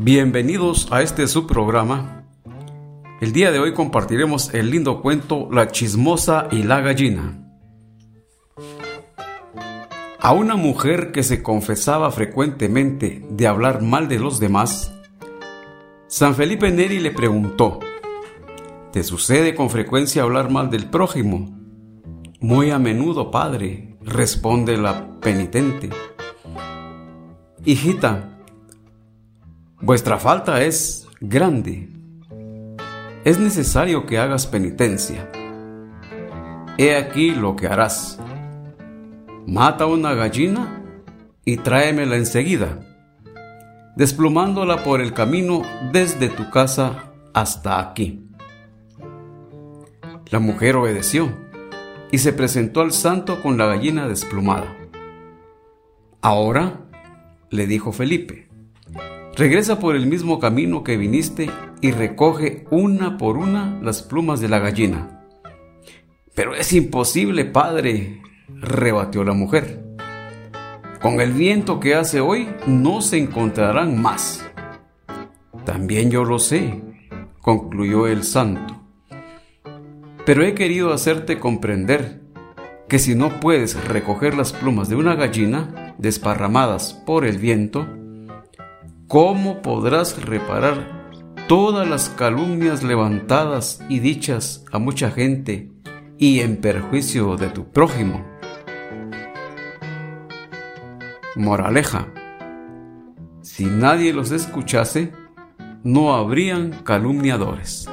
Bienvenidos a este subprograma. El día de hoy compartiremos el lindo cuento La chismosa y la gallina. A una mujer que se confesaba frecuentemente de hablar mal de los demás, San Felipe Neri le preguntó, ¿Te sucede con frecuencia hablar mal del prójimo? Muy a menudo, padre, responde la penitente. Hijita, vuestra falta es grande. Es necesario que hagas penitencia. He aquí lo que harás. Mata una gallina y tráemela enseguida, desplumándola por el camino desde tu casa hasta aquí. La mujer obedeció y se presentó al santo con la gallina desplumada. Ahora, le dijo Felipe, regresa por el mismo camino que viniste y recoge una por una las plumas de la gallina. Pero es imposible, padre, rebatió la mujer. Con el viento que hace hoy no se encontrarán más. También yo lo sé, concluyó el santo. Pero he querido hacerte comprender que si no puedes recoger las plumas de una gallina desparramadas por el viento, ¿cómo podrás reparar todas las calumnias levantadas y dichas a mucha gente y en perjuicio de tu prójimo? Moraleja. Si nadie los escuchase, no habrían calumniadores.